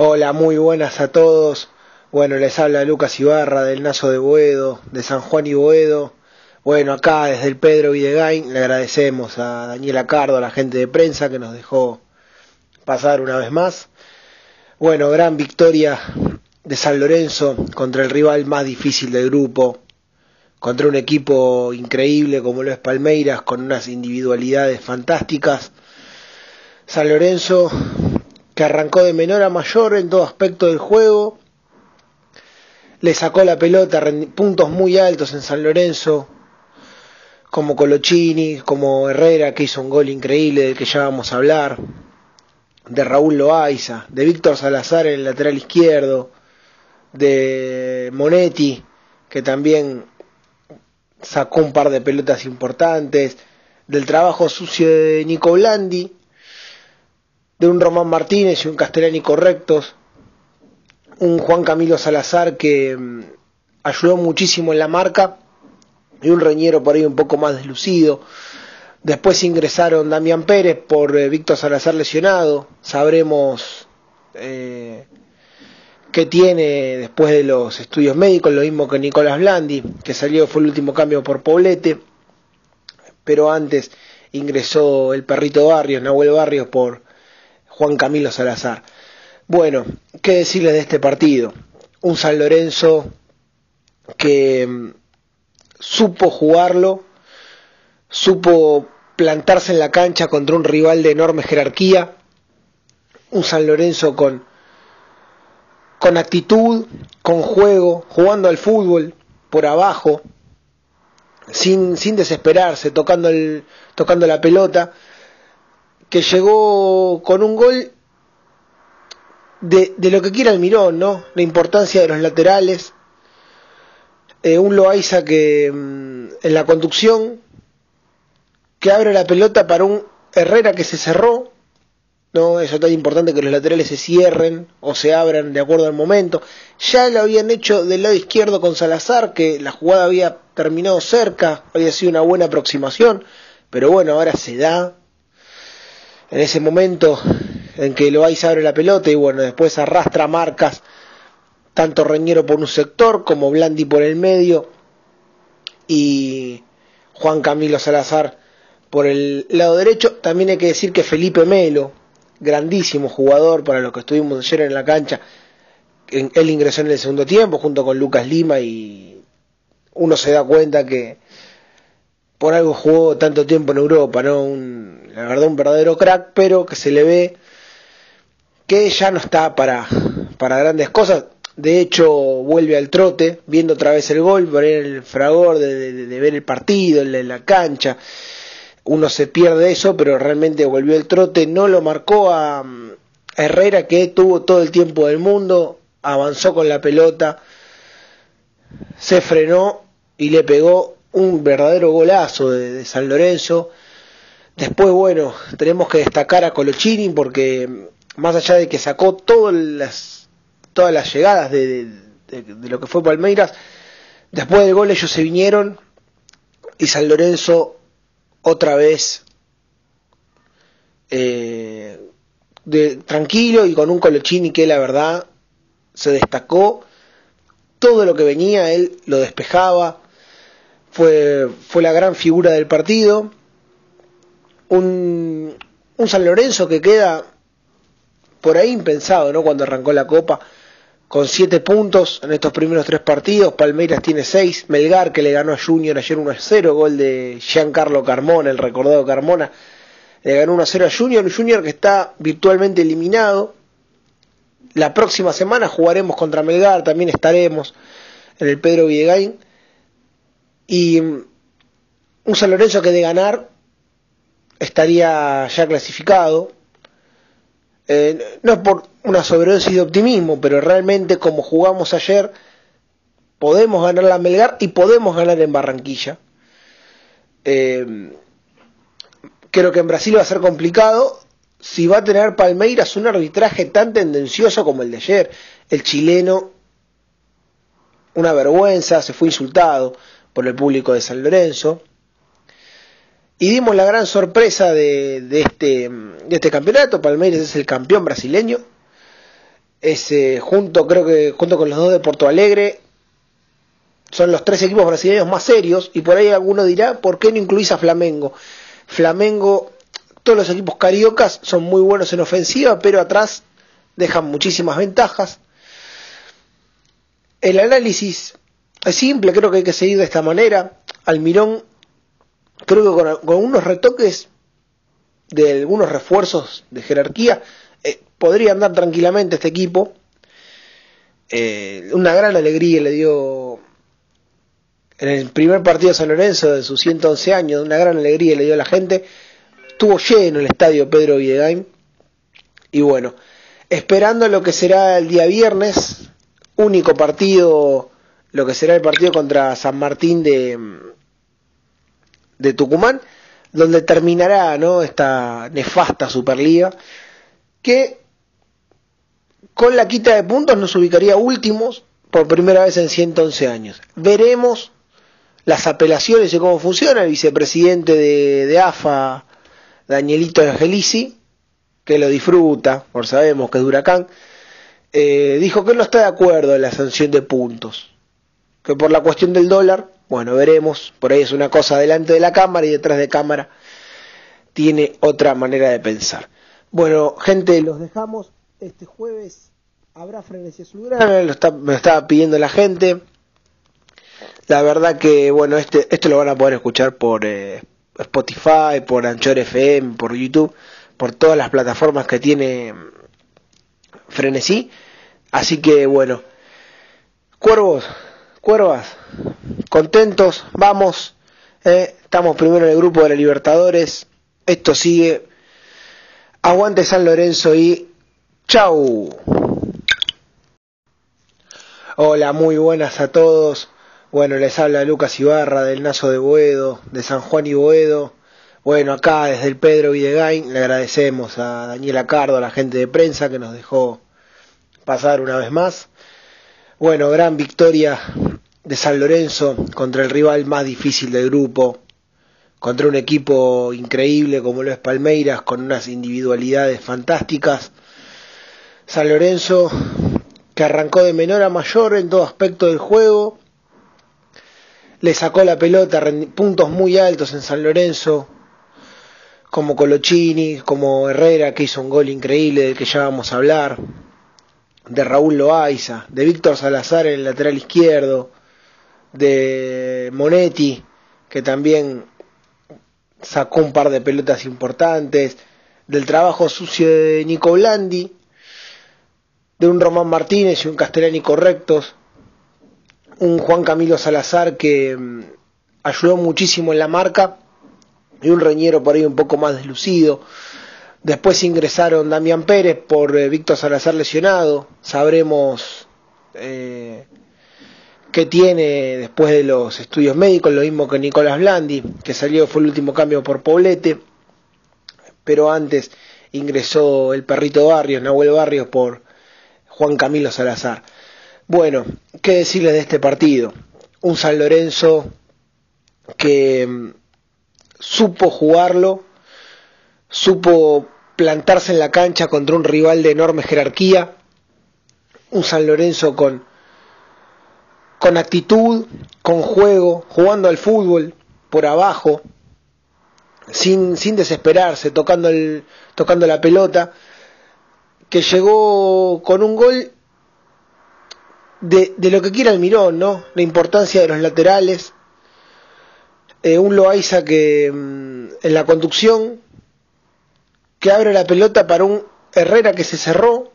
Hola, muy buenas a todos. Bueno, les habla Lucas Ibarra del Nazo de Boedo, de San Juan y Boedo. Bueno, acá desde el Pedro Videgain le agradecemos a Daniela Cardo, a la gente de prensa que nos dejó pasar una vez más. Bueno, gran victoria de San Lorenzo contra el rival más difícil del grupo, contra un equipo increíble como lo es Palmeiras, con unas individualidades fantásticas. San Lorenzo que arrancó de menor a mayor en todo aspecto del juego, le sacó la pelota, puntos muy altos en San Lorenzo, como Colochini, como Herrera, que hizo un gol increíble del que ya vamos a hablar, de Raúl Loaiza, de Víctor Salazar en el lateral izquierdo, de Monetti, que también sacó un par de pelotas importantes, del trabajo sucio de Nico Blandi, de un Román Martínez y un Castellani correctos, un Juan Camilo Salazar que mm, ayudó muchísimo en la marca y un Reñero por ahí un poco más deslucido. Después ingresaron Damián Pérez por eh, Víctor Salazar lesionado. Sabremos eh, qué tiene después de los estudios médicos, lo mismo que Nicolás Blandi, que salió, fue el último cambio por Poblete. Pero antes ingresó el perrito Barrios, Nahuel Barrios, por Juan Camilo Salazar. Bueno, ¿qué decirles de este partido? Un San Lorenzo que mm, supo jugarlo, supo plantarse en la cancha contra un rival de enorme jerarquía, un San Lorenzo con, con actitud, con juego, jugando al fútbol por abajo, sin, sin desesperarse, tocando, el, tocando la pelota que llegó con un gol de, de lo que quiera el Mirón, ¿no? La importancia de los laterales. Eh, un Loaiza que mm, en la conducción que abre la pelota para un Herrera que se cerró. No, eso es tan importante que los laterales se cierren o se abran de acuerdo al momento. Ya lo habían hecho del lado izquierdo con Salazar, que la jugada había terminado cerca, había sido una buena aproximación, pero bueno, ahora se da en ese momento en que Loaiza abre la pelota y bueno, después arrastra marcas, tanto Reñero por un sector como Blandi por el medio y Juan Camilo Salazar por el lado derecho. También hay que decir que Felipe Melo, grandísimo jugador para los que estuvimos ayer en la cancha, él ingresó en el segundo tiempo junto con Lucas Lima y uno se da cuenta que por algo jugó tanto tiempo en Europa, ¿no? Un, la verdad un verdadero crack, pero que se le ve que ya no está para, para grandes cosas. De hecho, vuelve al trote, viendo otra vez el gol, por el fragor de, ver el partido, en la, cancha. Uno se pierde eso, pero realmente volvió el trote. No lo marcó a, a Herrera, que tuvo todo el tiempo del mundo, avanzó con la pelota, se frenó y le pegó un verdadero golazo de, San Lorenzo. Después, bueno, tenemos que destacar a Colochini porque más allá de que sacó todas las, llegadas de, lo que fue Palmeiras, después del gol ellos se vinieron y San Lorenzo otra vez eh, de, tranquilo y con un Colochini que la verdad se destacó. Todo lo que venía, él lo despejaba, fue, fue la gran figura del partido. Un, San Lorenzo que queda por ahí impensado, ¿no? Cuando arrancó la Copa, con siete puntos en estos primeros tres partidos. Palmeiras tiene seis. Melgar, que le ganó a Junior ayer 1 a 0, gol de Giancarlo Carmona, el recordado Carmona. Le ganó 1 a 0 a Junior. Un Junior que está virtualmente eliminado. La próxima semana jugaremos contra Melgar, también estaremos en el Pedro Villegain. Y un San Lorenzo que de ganar estaría ya clasificado. Eh, no es por una sobredosis de optimismo, pero realmente como jugamos ayer, podemos ganar la Melgar y podemos ganar en Barranquilla. Eh, creo que en Brasil va a ser complicado si va a tener Palmeiras un arbitraje tan tendencioso como el de ayer. El chileno, una vergüenza, se fue insultado por el público de San Lorenzo. Y dimos la gran sorpresa de, este, de este campeonato. Palmeiras es el campeón brasileño. es eh, junto, creo que junto con los dos de Porto Alegre, son los tres equipos brasileños más serios y por ahí alguno dirá, ¿por qué no incluís a Flamengo? Flamengo, todos los equipos cariocas son muy buenos en ofensiva, pero atrás dejan muchísimas ventajas. El análisis es simple, creo que hay que seguir de esta manera. Almirón, creo que con, unos retoques de algunos refuerzos de jerarquía, eh, podría andar tranquilamente este equipo. Eh, una gran alegría le dio en el primer partido de San Lorenzo de sus 111 años, una gran alegría le dio a la gente. Estuvo lleno el estadio Pedro Villegain. Y bueno, esperando lo que será el día viernes, único partido, lo que será el partido contra San Martín de, de Tucumán, donde terminará esta nefasta Superliga, que con la quita de puntos nos ubicaría últimos por primera vez en 111 años. Veremos las apelaciones y cómo funciona. El vicepresidente de, AFA, Danielito Angelici, que lo disfruta, por sabemos que es huracán, eh, dijo que no está de acuerdo en la sanción de puntos. Que por la cuestión del dólar, bueno, veremos, por ahí es una cosa delante de la cámara y detrás de cámara tiene otra manera de pensar. Bueno, gente, los dejamos. Este jueves habrá frenesí azulgrana, lo está, me estaba pidiendo la gente. La verdad que, bueno, este, esto lo van a poder escuchar por eh, Spotify, por Anchor FM, por YouTube, por todas las plataformas que tiene Frenesí. Así que, bueno, cuervos, cuervas, contentos, vamos. Eh, estamos primero en el grupo de la Libertadores. Esto sigue. Aguante San Lorenzo y chau. Hola, muy buenas a todos. Bueno, les habla Lucas Ibarra del Nazo de Boedo, de San Juan y Boedo. Bueno, acá desde el Pedro Videgain le agradecemos a Daniela Cardo, a la gente de prensa que nos dejó pasar una vez más. Bueno, gran victoria de San Lorenzo contra el rival más difícil del grupo, contra un equipo increíble como lo es Palmeiras, con unas individualidades fantásticas. San Lorenzo que arrancó de menor a mayor en todo aspecto del juego, le sacó la pelota, puntos muy altos en San Lorenzo, como Colochini, como Herrera, que hizo un gol increíble del que ya vamos a hablar, de Raúl Loaiza, de Víctor Salazar en el lateral izquierdo, de Monetti, que también sacó un par de pelotas importantes, del trabajo sucio de Nico Blandi, de un Román Martínez y un Castellani correctos, un Juan Camilo Salazar que mm, ayudó muchísimo en la marca y un Reñero por ahí un poco más deslucido. Después ingresaron Damián Pérez por eh, Víctor Salazar lesionado. Sabremos eh, qué tiene después de los estudios médicos, lo mismo que Nicolás Blandi, que salió, fue el último cambio por Poblete. Pero antes ingresó el perrito Barrios, Nahuel Barrios, por Juan Camilo Salazar. Bueno, ¿qué decirles de este partido? Un San Lorenzo que mm, supo jugarlo, supo plantarse en la cancha contra un rival de enorme jerarquía, un San Lorenzo con, con actitud, con juego, jugando al fútbol por abajo, sin, sin desesperarse, tocando, el, tocando la pelota, que llegó con un gol de, de lo que quiera el Mirón, ¿no? La importancia de los laterales. Eh, un Loaiza que mm, en la conducción que abre la pelota para un Herrera que se cerró.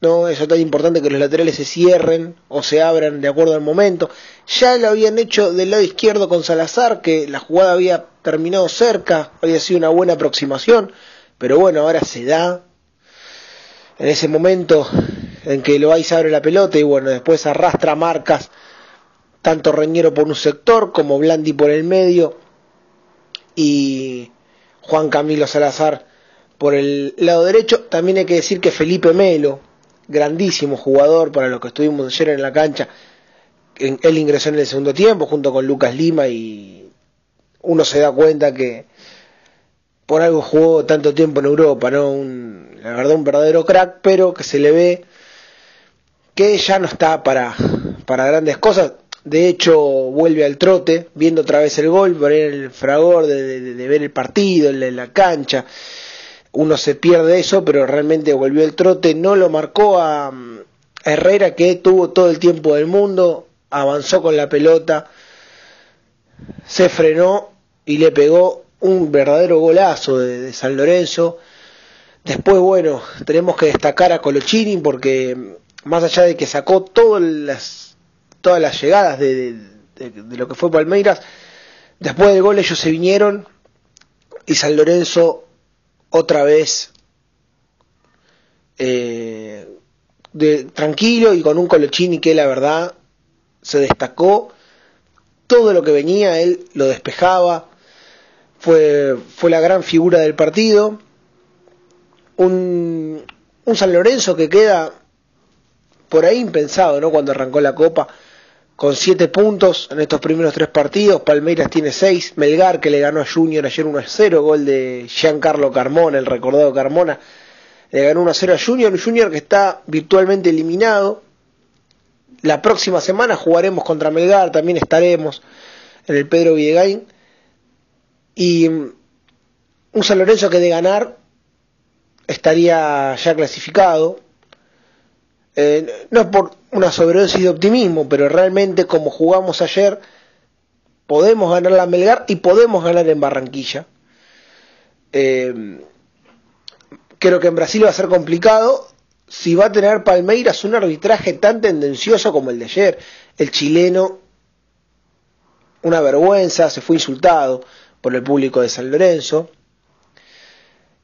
No, eso es tan importante que los laterales se cierren o se abran de acuerdo al momento. Ya lo habían hecho del lado izquierdo con Salazar, que la jugada había terminado cerca, había sido una buena aproximación, pero bueno, ahora se da. En ese momento en que Loaiza abre la pelota y bueno, después arrastra marcas, tanto Reñero por un sector como Blandi por el medio y Juan Camilo Salazar por el lado derecho. También hay que decir que Felipe Melo, grandísimo jugador para los que estuvimos ayer en la cancha, él ingresó en el segundo tiempo junto con Lucas Lima y uno se da cuenta que por algo jugó tanto tiempo en Europa, ¿no? Un, la verdad un verdadero crack, pero que se le ve que ya no está para, para grandes cosas. De hecho, vuelve al trote, viendo otra vez el gol, por el fragor de, ver el partido en la, cancha. Uno se pierde eso, pero realmente volvió el trote. No lo marcó a, Herrera, que tuvo todo el tiempo del mundo, avanzó con la pelota, se frenó y le pegó un verdadero golazo de San Lorenzo. Después, bueno, tenemos que destacar a Colochini porque más allá de que sacó todas las, todas las llegadas de, lo que fue Palmeiras, después del gol ellos se vinieron y San Lorenzo otra vez eh, de, tranquilo y con un Colochini que la verdad se destacó. Todo lo que venía, él lo despejaba. Fue, fue la gran figura del partido. Un, un San Lorenzo que queda por ahí impensado, ¿no? Cuando arrancó la Copa, con siete puntos en estos primeros tres partidos, Palmeiras tiene seis, Melgar que le ganó a Junior ayer 1 a 0, gol de Giancarlo Carmona, el recordado Carmona, le ganó 1 a 0 a Junior, Junior que está virtualmente eliminado. La próxima semana jugaremos contra Melgar, también estaremos en el Pedro Villegain. Y mm, un San Lorenzo que de ganar estaría ya clasificado, eh, no es por una sobredosis de optimismo, pero realmente como jugamos ayer, podemos ganar la Melgar y podemos ganar en Barranquilla. Eh, creo que en Brasil va a ser complicado si va a tener Palmeiras un arbitraje tan tendencioso como el de ayer. El chileno, una vergüenza, se fue insultado por el público de San Lorenzo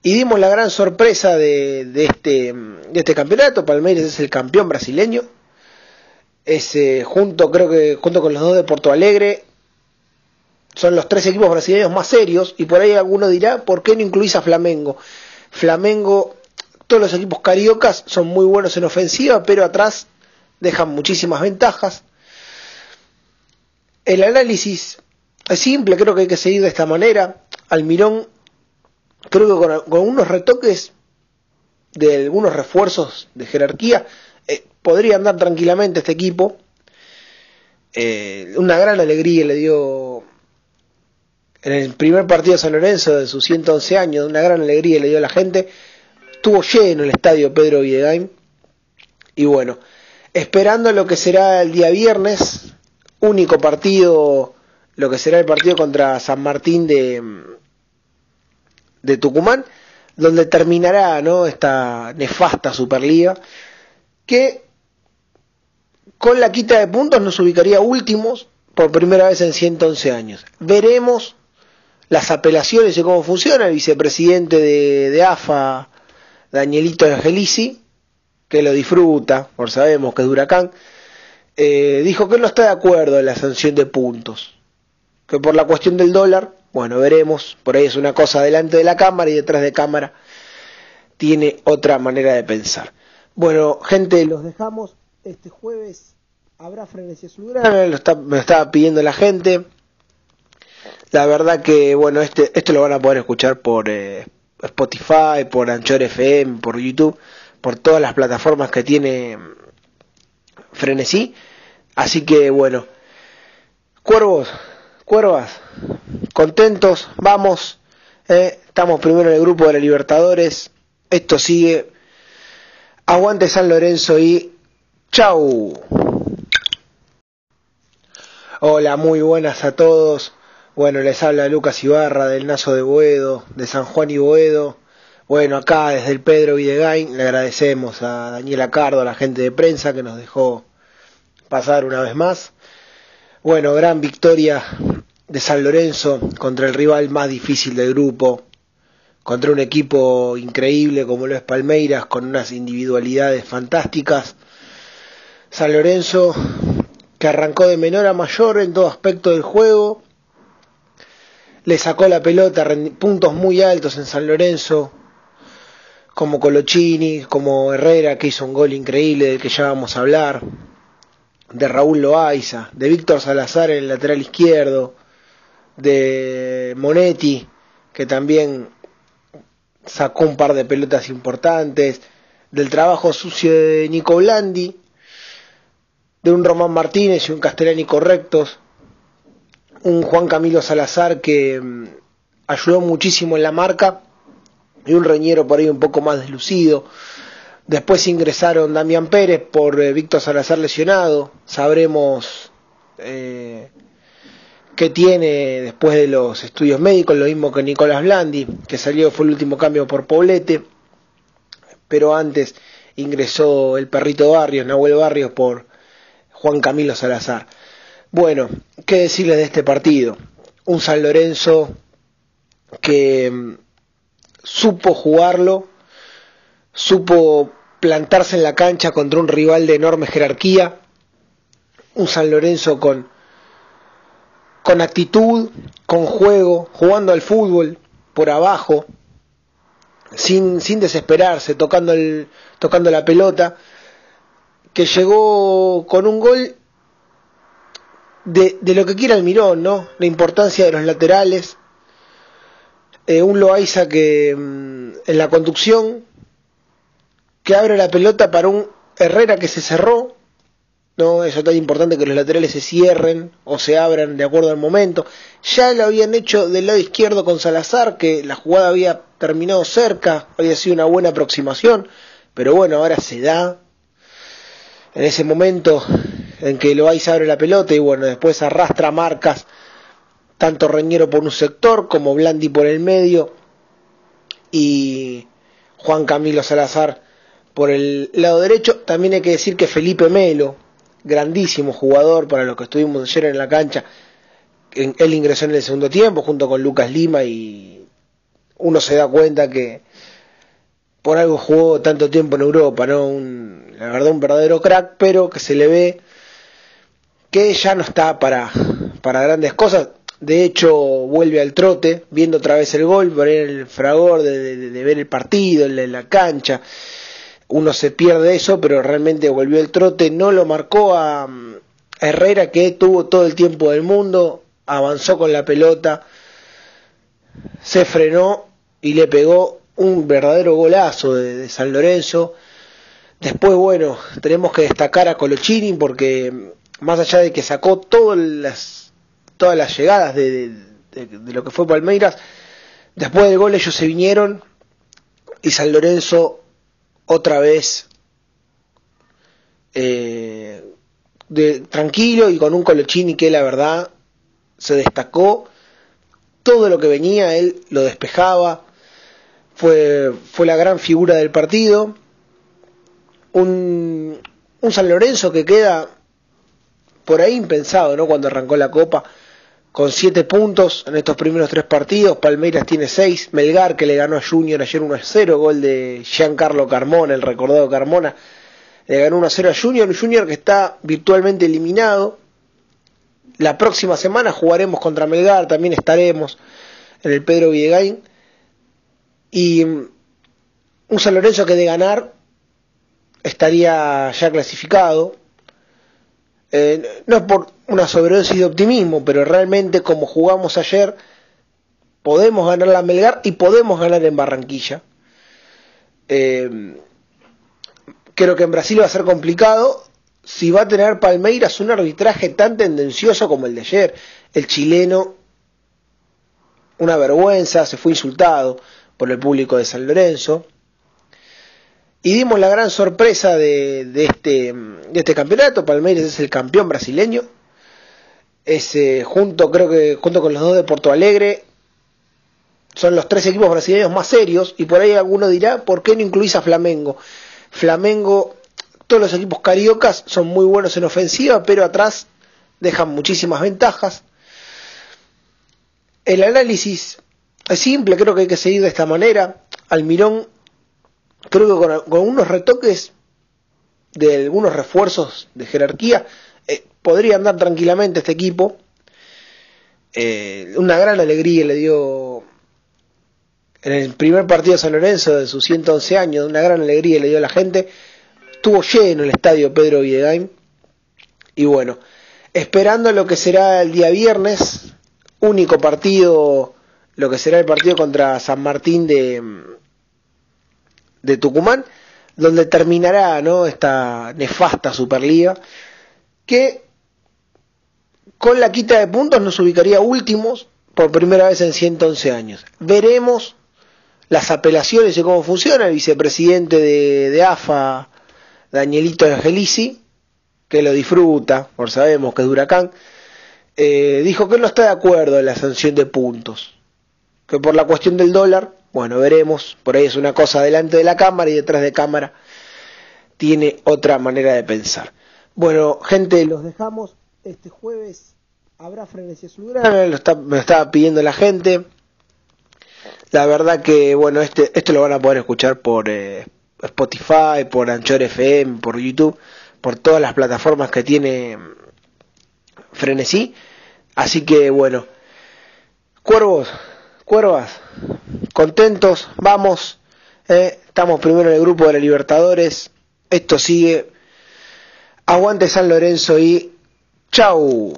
y dimos la gran sorpresa de, este, de este campeonato. Palmeiras es el campeón brasileño. Es, junto, creo que junto con los dos de Porto Alegre, son los tres equipos brasileños más serios. Y por ahí alguno dirá, ¿por qué no incluís a Flamengo? Flamengo, todos los equipos cariocas son muy buenos en ofensiva, pero atrás dejan muchísimas ventajas. El análisis es simple, creo que hay que seguir de esta manera. Almirón creo que con, unos retoques de algunos refuerzos de jerarquía eh, podría andar tranquilamente este equipo. Eh, una gran alegría le dio en el primer partido de San Lorenzo de sus 111 años, una gran alegría le dio a la gente. Estuvo lleno el estadio Pedro Villegain. Y bueno, esperando lo que será el día viernes, único partido, lo que será el partido contra San Martín de, de Tucumán, donde terminará esta nefasta Superliga, que con la quita de puntos nos ubicaría últimos por primera vez en 111 años. Veremos las apelaciones y cómo funciona. El vicepresidente de, AFA, Danielito Angelici, que lo disfruta, por sabemos que es huracán, eh, dijo que no está de acuerdo en la sanción de puntos, que por la cuestión del dólar bueno, veremos. Por ahí es una cosa delante de la cámara y detrás de cámara tiene otra manera de pensar. Bueno, gente, los dejamos. Este jueves habrá frenesí azulgrana, lo está, me estaba pidiendo la gente. La verdad que, bueno, este, esto lo van a poder escuchar por eh, Spotify, por Anchor FM, por YouTube, por todas las plataformas que tiene Frenesí. Así que, bueno, cuervos, cuervas, contentos, vamos, eh, estamos primero en el grupo de la Libertadores, esto sigue, aguante San Lorenzo y chau. Hola, muy buenas a todos. Bueno, les habla Lucas Ibarra del Nazo de Boedo, de San Juan y Boedo. Bueno, acá desde el Pedro Videgain le agradecemos a Daniela Cardo, a la gente de prensa que nos dejó pasar una vez más. Bueno, gran victoria de San Lorenzo contra el rival más difícil del grupo, contra un equipo increíble como lo es Palmeiras, con unas individualidades fantásticas. San Lorenzo que arrancó de menor a mayor en todo aspecto del juego, le sacó la pelota, puntos muy altos en San Lorenzo, como Colochini, como Herrera, que hizo un gol increíble del que ya vamos a hablar, de Raúl Loaiza, de Víctor Salazar en el lateral izquierdo, de Monetti, que también sacó un par de pelotas importantes, del trabajo sucio de Nico Blandi, de un Román Martínez y un Castellani correctos, un Juan Camilo Salazar que mm, ayudó muchísimo en la marca y un Reñero por ahí un poco más deslucido. Después ingresaron Damián Pérez por eh, Víctor Salazar lesionado. Sabremos eh, qué tiene después de los estudios médicos, lo mismo que Nicolás Blandi, que salió, fue el último cambio por Poblete. Pero antes ingresó el perrito Barrios, Nahuel Barrios, por Juan Camilo Salazar. Bueno, ¿qué decirles de este partido? Un San Lorenzo que mm, supo jugarlo, supo plantarse en la cancha contra un rival de enorme jerarquía, un San Lorenzo con, con actitud, con juego, jugando al fútbol por abajo, sin, sin desesperarse, tocando, el, tocando la pelota, que llegó con un gol de, de lo que quiera el Mirón, ¿no? La importancia de los laterales. Eh, un Loaiza que mm, en la conducción, que abre la pelota para un Herrera que se cerró. No, eso es tan importante que los laterales se cierren o se abran de acuerdo al momento. Ya lo habían hecho del lado izquierdo con Salazar, que la jugada había terminado cerca, había sido una buena aproximación, pero bueno, ahora se da. En ese momento en que Loaiz abre la pelota y bueno, después arrastra marcas, tanto Reñero por un sector como Blandi por el medio y Juan Camilo Salazar por el lado derecho. También hay que decir que Felipe Melo, grandísimo jugador para los que estuvimos ayer en la cancha, él ingresó en el segundo tiempo junto con Lucas Lima y uno se da cuenta que por algo jugó tanto tiempo en Europa, ¿no? Un, la verdad un verdadero crack, pero que se le ve que ya no está para, para grandes cosas. De hecho, vuelve al trote, viendo otra vez el gol, por el fragor de, ver el partido en la, cancha. Uno se pierde eso, pero realmente volvió el trote. No lo marcó a, Herrera, que tuvo todo el tiempo del mundo, avanzó con la pelota, se frenó y le pegó un verdadero golazo de San Lorenzo. Después, bueno, tenemos que destacar a Colochini porque más allá de que sacó todas las, todas las llegadas de, lo que fue Palmeiras, después del gol ellos se vinieron y San Lorenzo otra vez eh, de, tranquilo y con un Colochini que la verdad se destacó. Todo lo que venía él lo despejaba. Fue, fue la gran figura del partido. Un, un San Lorenzo que queda por ahí impensado, ¿no? Cuando arrancó la Copa, con siete puntos en estos primeros tres partidos, Palmeiras tiene seis, Melgar que le ganó a Junior ayer 1 a 0, gol de Giancarlo Carmona, el recordado Carmona, le ganó 1 a 0 a Junior, Junior que está virtualmente eliminado. La próxima semana jugaremos contra Melgar, también estaremos en el Pedro Villegain. Y mm, un San Lorenzo que de ganar estaría ya clasificado, eh, no es por una sobredosis de optimismo, pero realmente como jugamos ayer, podemos ganar la Melgar y podemos ganar en Barranquilla. Eh, creo que en Brasil va a ser complicado si va a tener Palmeiras un arbitraje tan tendencioso como el de ayer. El chileno, una vergüenza, se fue insultado por el público de San Lorenzo y dimos la gran sorpresa de, este, de este campeonato. Palmeiras es el campeón brasileño. Es, junto, creo que junto con los dos de Porto Alegre, son los tres equipos brasileños más serios. Y por ahí alguno dirá, ¿por qué no incluís a Flamengo? Flamengo, todos los equipos cariocas son muy buenos en ofensiva, pero atrás dejan muchísimas ventajas. El análisis es simple, creo que hay que seguir de esta manera. Almirón creo que con, unos retoques de algunos refuerzos de jerarquía eh, podría andar tranquilamente este equipo. Eh, una gran alegría le dio en el primer partido de San Lorenzo de sus 111 años, una gran alegría le dio a la gente. Estuvo lleno el estadio Pedro Villegain. Y bueno, esperando lo que será el día viernes, único partido, lo que será el partido contra San Martín de, de Tucumán, donde terminará esta nefasta Superliga que con la quita de puntos nos ubicaría últimos por primera vez en 111 años. Veremos las apelaciones y cómo funciona. El vicepresidente de, AFA, Danielito Angelici, que lo disfruta, por sabemos que es huracán, eh, dijo que no está de acuerdo en la sanción de puntos. Que por la cuestión del dólar, bueno, veremos. Por ahí es una cosa delante de la cámara y detrás de cámara tiene otra manera de pensar. Bueno, gente, los dejamos. Este jueves habrá frenesí azulgrana, lo está, me estaba pidiendo la gente. La verdad que, bueno, este, esto lo van a poder escuchar por eh, Spotify, por Anchor FM, por YouTube, por todas las plataformas que tiene Frenesí. Así que, bueno, cuervos, cuervas, contentos, vamos. Eh, estamos primero en el grupo de la Libertadores. Esto sigue. Aguante San Lorenzo y chau.